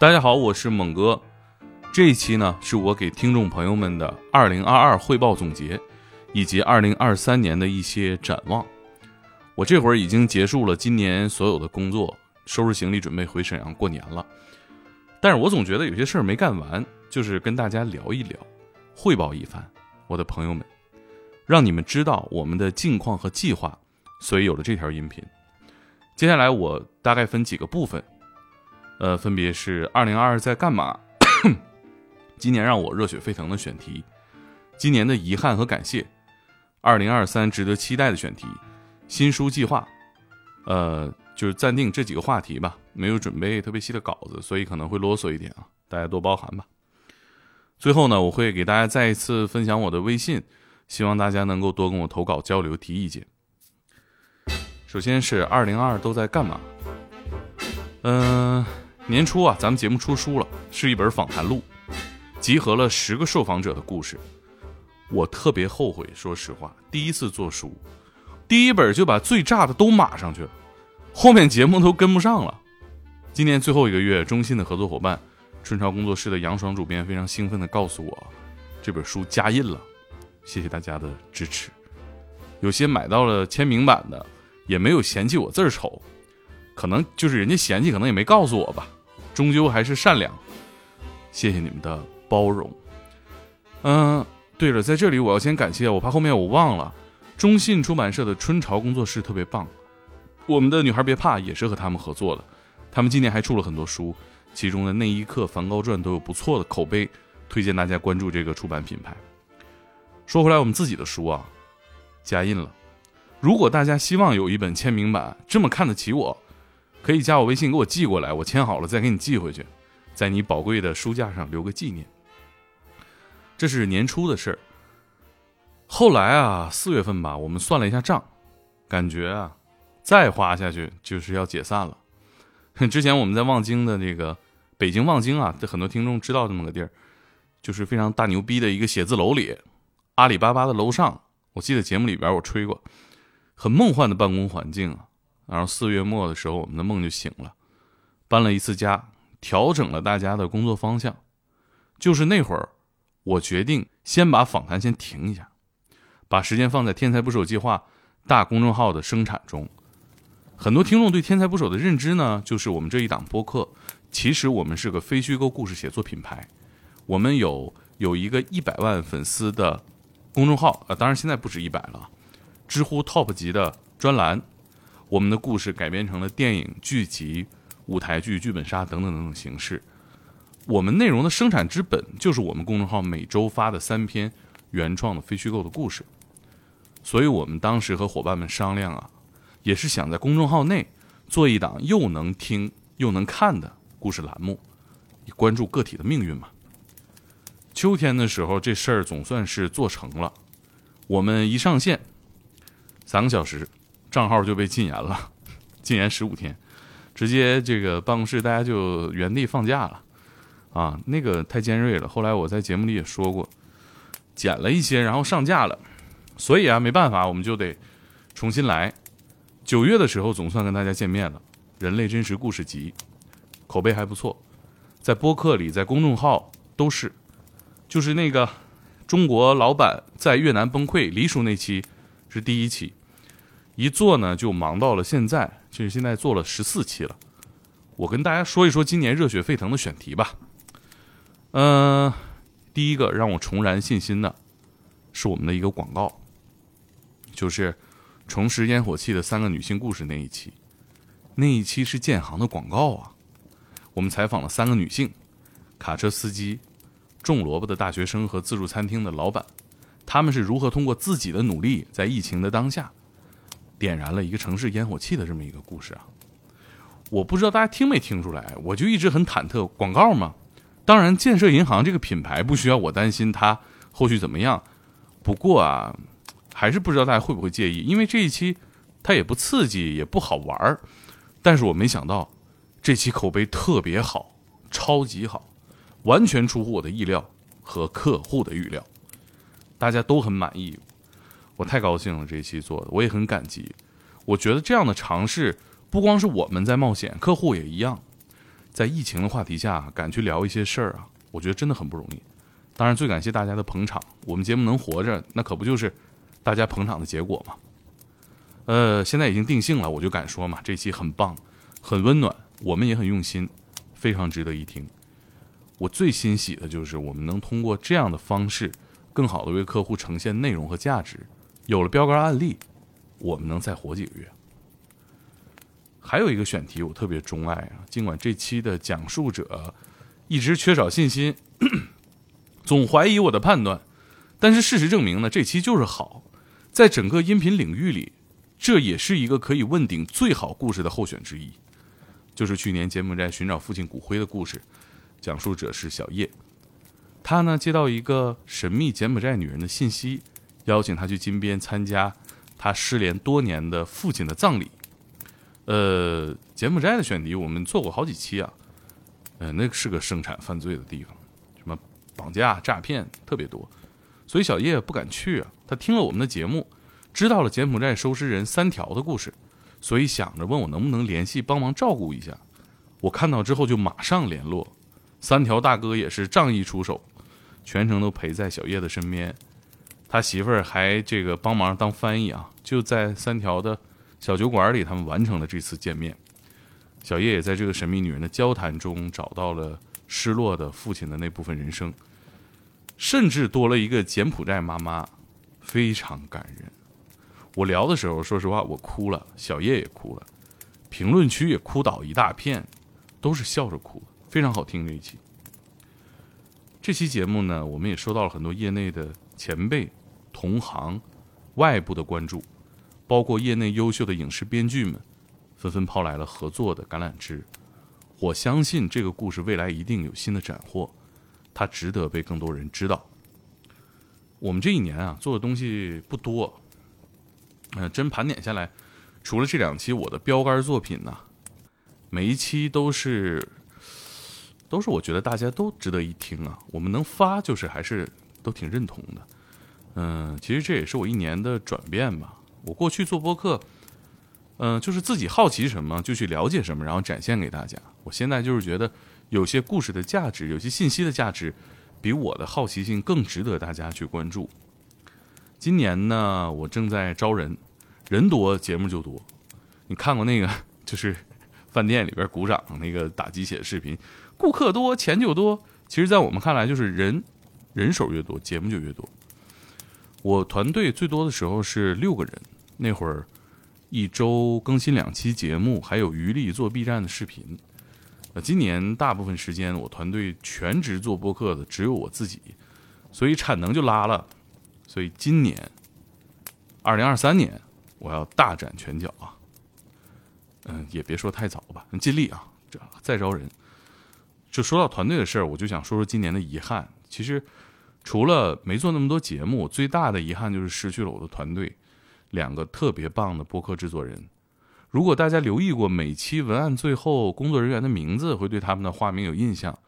大家好，我是猛哥。这一期呢，是我给听众朋友们的二零二二汇报总结，以及二零二三年的一些展望。我这会儿已经结束了今年所有的工作，收拾行李准备回沈阳过年了。但是我总觉得有些事儿没干完，就是跟大家聊一聊，汇报一番，我的朋友们，让你们知道我们的近况和计划，所以有了这条音频。接下来我大概分几个部分，呃，分别是二零二二在干嘛。今年让我热血沸腾的选题，今年的遗憾和感谢，二零二三值得期待的选题，新书计划，呃，就是暂定这几个话题吧，没有准备特别细的稿子，所以可能会啰嗦一点啊，大家多包涵吧。最后呢，我会给大家再一次分享我的微信，希望大家能够多跟我投稿交流提意见。首先是二零二二都在干嘛？嗯，年初啊，咱们节目出书了，是一本访谈录。集合了十个受访者的故事，我特别后悔。说实话，第一次做书，第一本就把最炸的都码上去了，后面节目都跟不上了。今年最后一个月，中信的合作伙伴春潮工作室的杨爽主编非常兴奋地告诉我，这本书加印了，谢谢大家的支持。有些买到了签名版的，也没有嫌弃我字丑，可能就是人家嫌弃，可能也没告诉我吧，终究还是善良。谢谢你们的。包容，嗯，对了，在这里我要先感谢，我怕后面我忘了，中信出版社的春潮工作室特别棒，我们的女孩别怕也是和他们合作的，他们今年还出了很多书，其中的那一刻、梵高传都有不错的口碑，推荐大家关注这个出版品牌。说回来，我们自己的书啊，加印了，如果大家希望有一本签名版，这么看得起我，可以加我微信给我寄过来，我签好了再给你寄回去，在你宝贵的书架上留个纪念。这是年初的事儿。后来啊，四月份吧，我们算了一下账，感觉啊，再花下去就是要解散了。之前我们在望京的这个北京望京啊，这很多听众知道这么个地儿，就是非常大牛逼的一个写字楼里，阿里巴巴的楼上。我记得节目里边我吹过，很梦幻的办公环境啊。然后四月末的时候，我们的梦就醒了，搬了一次家，调整了大家的工作方向，就是那会儿。我决定先把访谈先停一下，把时间放在“天才捕手计划”大公众号的生产中。很多听众对“天才捕手”的认知呢，就是我们这一档播客。其实我们是个非虚构故事写作品牌，我们有有一个一百万粉丝的公众号，呃，当然现在不止一百了。知乎 TOP 级的专栏，我们的故事改编成了电影、剧集、舞台剧、剧本杀等等等等形式。我们内容的生产之本就是我们公众号每周发的三篇原创的非虚构的故事，所以我们当时和伙伴们商量啊，也是想在公众号内做一档又能听又能看的故事栏目，以关注个体的命运嘛。秋天的时候，这事儿总算是做成了。我们一上线，三个小时，账号就被禁言了，禁言十五天，直接这个办公室大家就原地放假了。啊，那个太尖锐了。后来我在节目里也说过，剪了一些，然后上架了。所以啊，没办法，我们就得重新来。九月的时候总算跟大家见面了，《人类真实故事集》口碑还不错，在播客里，在公众号都是。就是那个中国老板在越南崩溃，黎叔那期是第一期，一做呢就忙到了现在，就是现在做了十四期了。我跟大家说一说今年热血沸腾的选题吧。嗯，第一个让我重燃信心的，是我们的一个广告，就是重拾烟火气的三个女性故事那一期。那一期是建行的广告啊，我们采访了三个女性：卡车司机、种萝卜的大学生和自助餐厅的老板，他们是如何通过自己的努力，在疫情的当下，点燃了一个城市烟火气的这么一个故事啊。我不知道大家听没听出来，我就一直很忐忑，广告嘛。当然，建设银行这个品牌不需要我担心它后续怎么样。不过啊，还是不知道大家会不会介意，因为这一期它也不刺激，也不好玩儿。但是我没想到这期口碑特别好，超级好，完全出乎我的意料和客户的预料，大家都很满意，我太高兴了。这一期做的我也很感激。我觉得这样的尝试不光是我们在冒险，客户也一样。在疫情的话题下敢去聊一些事儿啊，我觉得真的很不容易。当然，最感谢大家的捧场，我们节目能活着，那可不就是大家捧场的结果吗？呃，现在已经定性了，我就敢说嘛，这期很棒，很温暖，我们也很用心，非常值得一听。我最欣喜的就是我们能通过这样的方式，更好的为客户呈现内容和价值。有了标杆案例，我们能再活几个月。还有一个选题我特别钟爱啊，尽管这期的讲述者一直缺少信心，总怀疑我的判断，但是事实证明呢，这期就是好。在整个音频领域里，这也是一个可以问鼎最好故事的候选之一，就是去年柬埔寨寻找父亲骨灰的故事。讲述者是小叶，他呢接到一个神秘柬埔寨女人的信息，邀请他去金边参加他失联多年的父亲的葬礼。呃，柬埔寨的选题我们做过好几期啊，呃，那是个生产犯罪的地方，什么绑架、诈骗特别多，所以小叶不敢去啊。他听了我们的节目，知道了柬埔寨收尸人三条的故事，所以想着问我能不能联系帮忙照顾一下。我看到之后就马上联络。三条大哥也是仗义出手，全程都陪在小叶的身边。他媳妇儿还这个帮忙当翻译啊，就在三条的小酒馆里，他们完成了这次见面。小叶也在这个神秘女人的交谈中找到了失落的父亲的那部分人生，甚至多了一个柬埔寨妈妈，非常感人。我聊的时候，说实话我哭了，小叶也哭了，评论区也哭倒一大片，都是笑着哭。非常好听这一期，这期节目呢，我们也收到了很多业内的前辈、同行、外部的关注，包括业内优秀的影视编剧们，纷纷抛来了合作的橄榄枝。我相信这个故事未来一定有新的斩获，它值得被更多人知道。我们这一年啊，做的东西不多，嗯，真盘点下来，除了这两期我的标杆作品呢，每一期都是。都是我觉得大家都值得一听啊！我们能发就是还是都挺认同的。嗯，其实这也是我一年的转变吧。我过去做播客，嗯，就是自己好奇什么就去了解什么，然后展现给大家。我现在就是觉得有些故事的价值，有些信息的价值，比我的好奇心更值得大家去关注。今年呢，我正在招人，人多节目就多。你看过那个就是 饭店里边鼓掌那个打鸡血的视频？顾客多，钱就多。其实，在我们看来，就是人人手越多，节目就越多。我团队最多的时候是六个人，那会儿一周更新两期节目，还有余力做 B 站的视频。呃，今年大部分时间我团队全职做播客的只有我自己，所以产能就拉了。所以今年二零二三年我要大展拳脚啊！嗯，也别说太早吧，尽力啊，这再招人。就说到团队的事儿，我就想说说今年的遗憾。其实，除了没做那么多节目，最大的遗憾就是失去了我的团队，两个特别棒的播客制作人。如果大家留意过每期文案最后工作人员的名字，会对他们的化名有印象。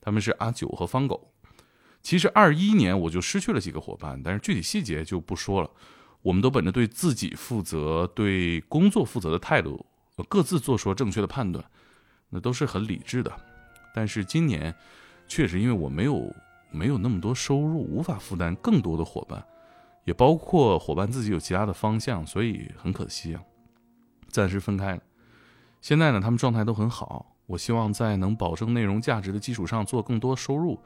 他们是阿九和方狗。其实二一年我就失去了几个伙伴，但是具体细节就不说了。我们都本着对自己负责、对工作负责的态度，各自做出正确的判断，那都是很理智的。但是今年，确实因为我没有没有那么多收入，无法负担更多的伙伴，也包括伙伴自己有其他的方向，所以很可惜啊，暂时分开了。现在呢，他们状态都很好，我希望在能保证内容价值的基础上做更多收入。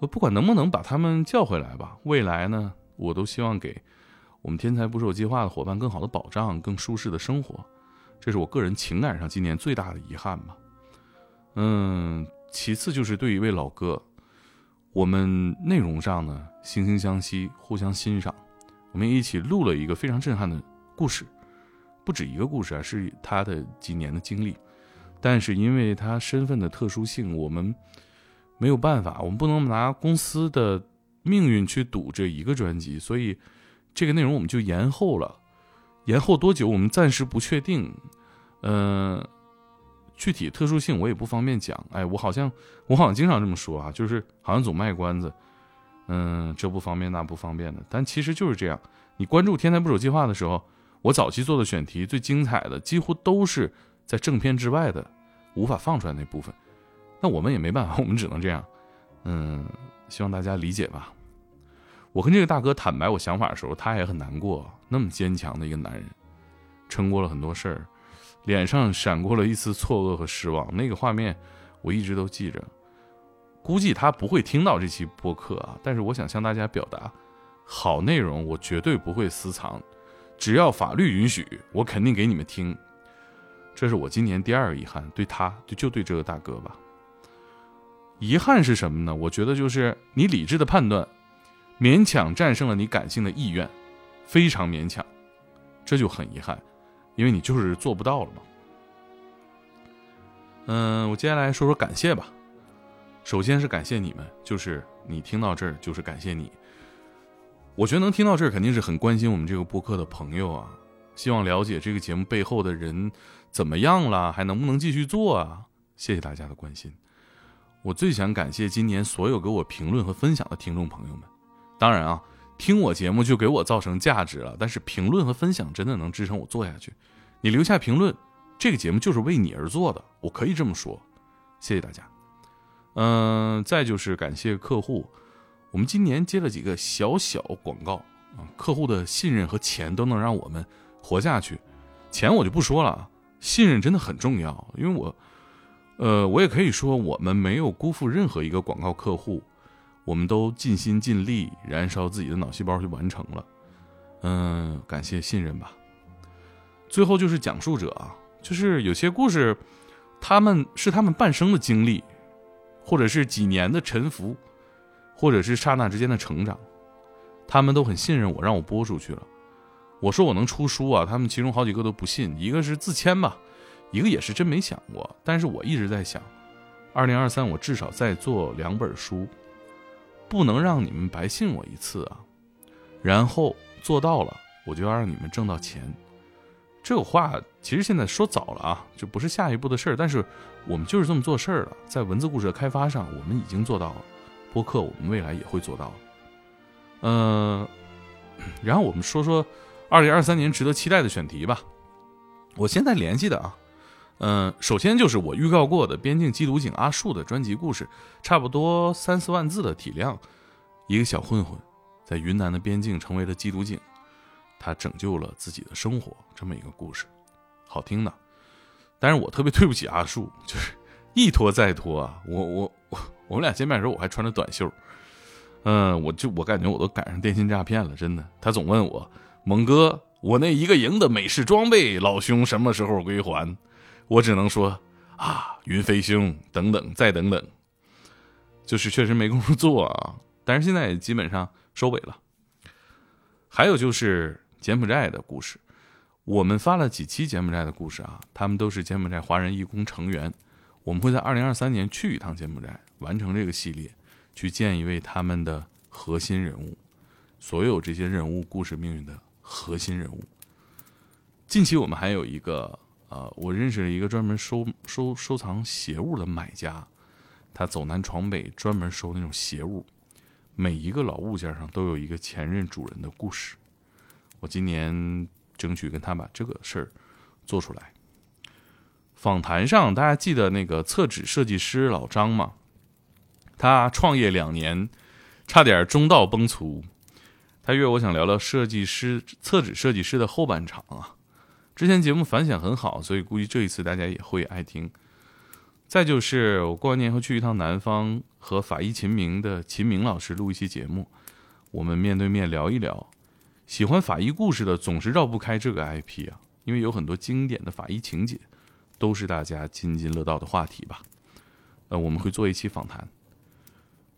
呃，不管能不能把他们叫回来吧，未来呢，我都希望给我们天才捕手计划的伙伴更好的保障，更舒适的生活。这是我个人情感上今年最大的遗憾吧。嗯，其次就是对一位老哥，我们内容上呢惺惺相惜，互相欣赏，我们一起录了一个非常震撼的故事，不止一个故事啊，是他的几年的经历，但是因为他身份的特殊性，我们没有办法，我们不能拿公司的命运去赌这一个专辑，所以这个内容我们就延后了，延后多久我们暂时不确定，嗯。具体特殊性我也不方便讲，哎，我好像我好像经常这么说啊，就是好像总卖关子，嗯，这不方便那不方便的，但其实就是这样。你关注天才捕手计划的时候，我早期做的选题最精彩的几乎都是在正片之外的无法放出来那部分，那我们也没办法，我们只能这样。嗯，希望大家理解吧。我跟这个大哥坦白我想法的时候，他也很难过。那么坚强的一个男人，撑过了很多事儿，脸上闪过了一丝错愕和失望。那个画面我一直都记着。估计他不会听到这期播客啊，但是我想向大家表达，好内容我绝对不会私藏，只要法律允许，我肯定给你们听。这是我今年第二个遗憾，对他就就对这个大哥吧。遗憾是什么呢？我觉得就是你理智的判断，勉强战胜了你感性的意愿，非常勉强，这就很遗憾，因为你就是做不到了嘛。嗯，我接下来说说感谢吧。首先是感谢你们，就是你听到这儿，就是感谢你。我觉得能听到这儿，肯定是很关心我们这个播客的朋友啊，希望了解这个节目背后的人怎么样了，还能不能继续做啊？谢谢大家的关心。我最想感谢今年所有给我评论和分享的听众朋友们。当然啊，听我节目就给我造成价值了，但是评论和分享真的能支撑我做下去。你留下评论，这个节目就是为你而做的，我可以这么说。谢谢大家。嗯，再就是感谢客户，我们今年接了几个小小广告啊，客户的信任和钱都能让我们活下去。钱我就不说了，信任真的很重要，因为我。呃，我也可以说，我们没有辜负任何一个广告客户，我们都尽心尽力，燃烧自己的脑细胞去完成了。嗯，感谢信任吧。最后就是讲述者啊，就是有些故事，他们是他们半生的经历，或者是几年的沉浮，或者是刹那之间的成长，他们都很信任我，让我播出去了。我说我能出书啊，他们其中好几个都不信，一个是自谦吧。一个也是真没想过，但是我一直在想，二零二三我至少再做两本书，不能让你们白信我一次啊！然后做到了，我就要让你们挣到钱。这个话其实现在说早了啊，就不是下一步的事儿。但是我们就是这么做事儿了，在文字故事的开发上，我们已经做到了；播客我们未来也会做到。嗯，然后我们说说二零二三年值得期待的选题吧。我现在联系的啊。嗯，首先就是我预告过的边境缉毒警阿树的专辑故事，差不多三四万字的体量，一个小混混在云南的边境成为了缉毒警，他拯救了自己的生活，这么一个故事，好听的。但是我特别对不起阿树，就是一拖再拖啊！我我 我，我们俩见面的时候我还穿着短袖，嗯，我就我感觉我都赶上电信诈骗了，真的。他总问我，猛哥，我那一个营的美式装备，老兄什么时候归还？我只能说啊，云飞兄，等等，再等等，就是确实没工夫做啊。但是现在也基本上收尾了。还有就是柬埔寨的故事，我们发了几期柬埔寨的故事啊，他们都是柬埔寨华人义工成员。我们会在二零二三年去一趟柬埔寨，完成这个系列，去见一位他们的核心人物，所有这些人物故事命运的核心人物。近期我们还有一个。呃，我认识了一个专门收收收藏邪物的买家，他走南闯北，专门收那种邪物，每一个老物件上都有一个前任主人的故事。我今年争取跟他把这个事儿做出来。访谈上，大家记得那个厕纸设计师老张吗？他创业两年，差点中道崩殂。他约我想聊聊设计师厕纸设计师的后半场啊。之前节目反响很好，所以估计这一次大家也会爱听。再就是我过完年后去一趟南方，和法医秦明的秦明老师录一期节目，我们面对面聊一聊。喜欢法医故事的总是绕不开这个 IP 啊，因为有很多经典的法医情节，都是大家津津乐道的话题吧。呃，我们会做一期访谈。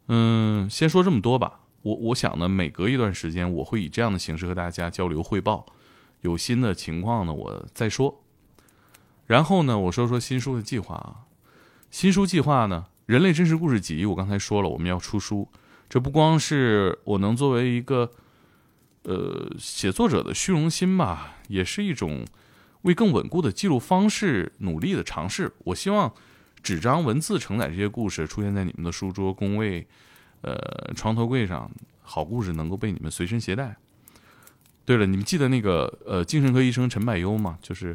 嗯，先说这么多吧。我我想呢，每隔一段时间，我会以这样的形式和大家交流汇报。有新的情况呢，我再说。然后呢，我说说新书的计划啊。新书计划呢，《人类真实故事集》，我刚才说了，我们要出书。这不光是我能作为一个呃写作者的虚荣心吧，也是一种为更稳固的记录方式努力的尝试。我希望纸张文字承载这些故事出现在你们的书桌、工位、呃床头柜上，好故事能够被你们随身携带。对了，你们记得那个呃精神科医生陈柏优吗？就是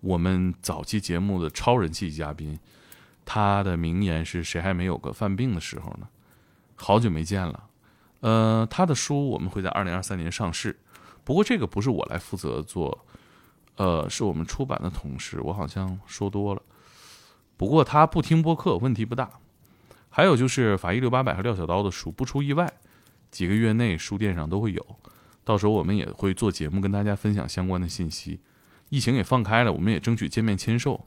我们早期节目的超人气嘉宾。他的名言是谁还没有个犯病的时候呢？好久没见了。呃，他的书我们会在二零二三年上市，不过这个不是我来负责做，呃，是我们出版的同事。我好像说多了，不过他不听播客，问题不大。还有就是法医六八百和廖小刀的书，不出意外，几个月内书店上都会有。到时候我们也会做节目跟大家分享相关的信息。疫情也放开了，我们也争取见面签售。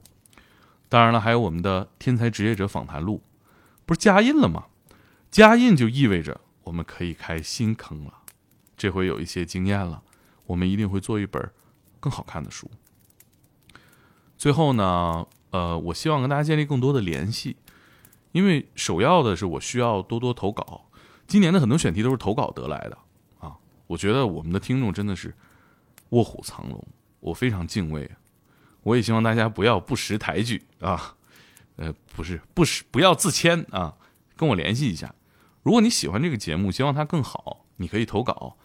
当然了，还有我们的《天才职业者访谈录》，不是加印了吗？加印就意味着我们可以开新坑了。这回有一些经验了，我们一定会做一本更好看的书。最后呢，呃，我希望跟大家建立更多的联系，因为首要的是我需要多多投稿。今年的很多选题都是投稿得来的！我觉得我们的听众真的是卧虎藏龙，我非常敬畏。我也希望大家不要不识抬举啊，呃，不是不识，不要自谦啊，跟我联系一下。如果你喜欢这个节目，希望它更好，你可以投稿，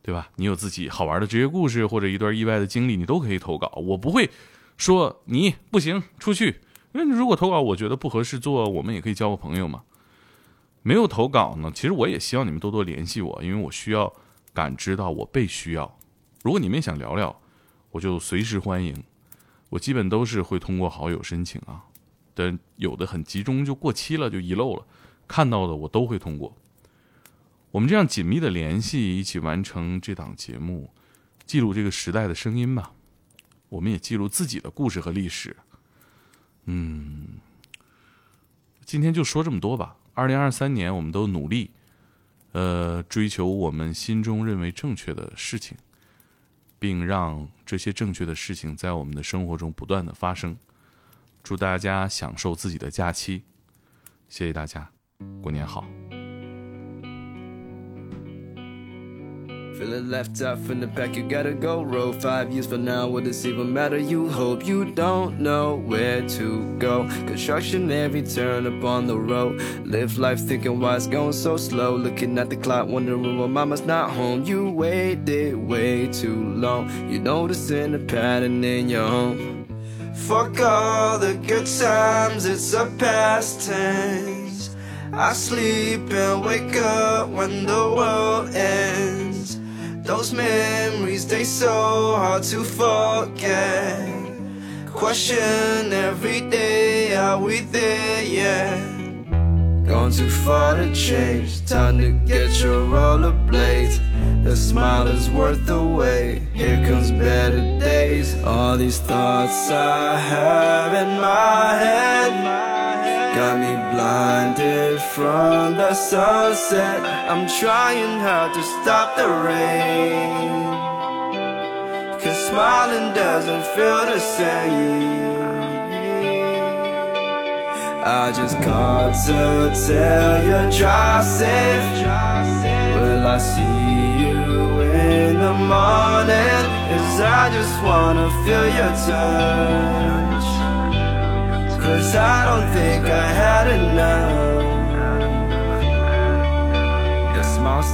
对吧？你有自己好玩的职业故事或者一段意外的经历，你都可以投稿。我不会说你不行出去，因为如果投稿我觉得不合适做，我们也可以交个朋友嘛。没有投稿呢，其实我也希望你们多多联系我，因为我需要感知到我被需要。如果你们也想聊聊，我就随时欢迎。我基本都是会通过好友申请啊，但有的很集中就过期了就遗漏了，看到的我都会通过。我们这样紧密的联系，一起完成这档节目，记录这个时代的声音吧。我们也记录自己的故事和历史。嗯，今天就说这么多吧。二零二三年，我们都努力，呃，追求我们心中认为正确的事情。并让这些正确的事情在我们的生活中不断的发生。祝大家享受自己的假期，谢谢大家，过年好。Feeling left out from the back, you gotta go. Roll five years from now, will this even matter? You hope you don't know where to go. Construction every turn up on the road. Live life thinking why it's going so slow. Looking at the clock, wondering why mama's not home. You waited way too long. You noticing a pattern in your home. Fuck all the good times, it's a past tense. I sleep and wake up when the world ends. Those memories, they so hard to forget. Question every day, are we there yet? Gone too far to change, time to get your rollerblades. The smile is worth the wait. Here comes better days. All these thoughts I have in my head. Got me blinded from the sunset. I'm trying hard to stop the rain. Cause smiling doesn't feel the same. I just called to tell you drive safe. Will I see you in the morning? Cause I just wanna feel your touch Cause I don't think I had enough. Your smile's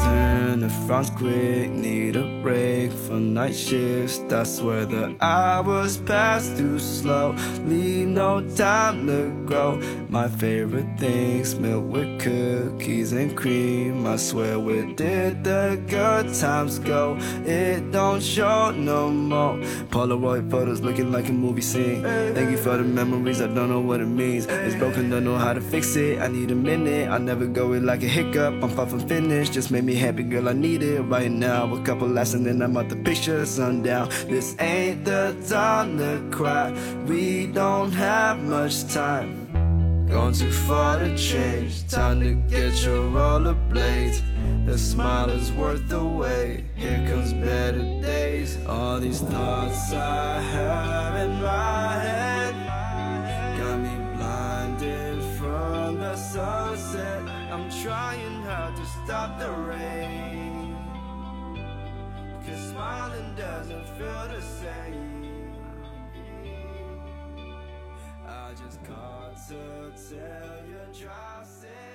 the quick Need a break from night shifts. That's where the hours pass too slow. Leave no time to grow. My favorite things milk with cookies and cream. I swear where did the good times go? It don't show no more. Polaroid photos looking like a movie scene. Thank you for the memories, I don't know what it means. It's broken, don't know how to fix it. I need a minute, I never go it like a hiccup. I'm far from finished, just made me happy girl, I need it right now. A couple lessons and then I'm out the picture sundown. This ain't the time to cry. We don't have much time. Gone too far to change. Time to get your rollerblades. The smile is worth the wait. Here comes better days. All these thoughts I have in my head got me blinded from the sunset. I'm trying hard to stop the rain smiling doesn't feel the same. I just called to tell you, try saying.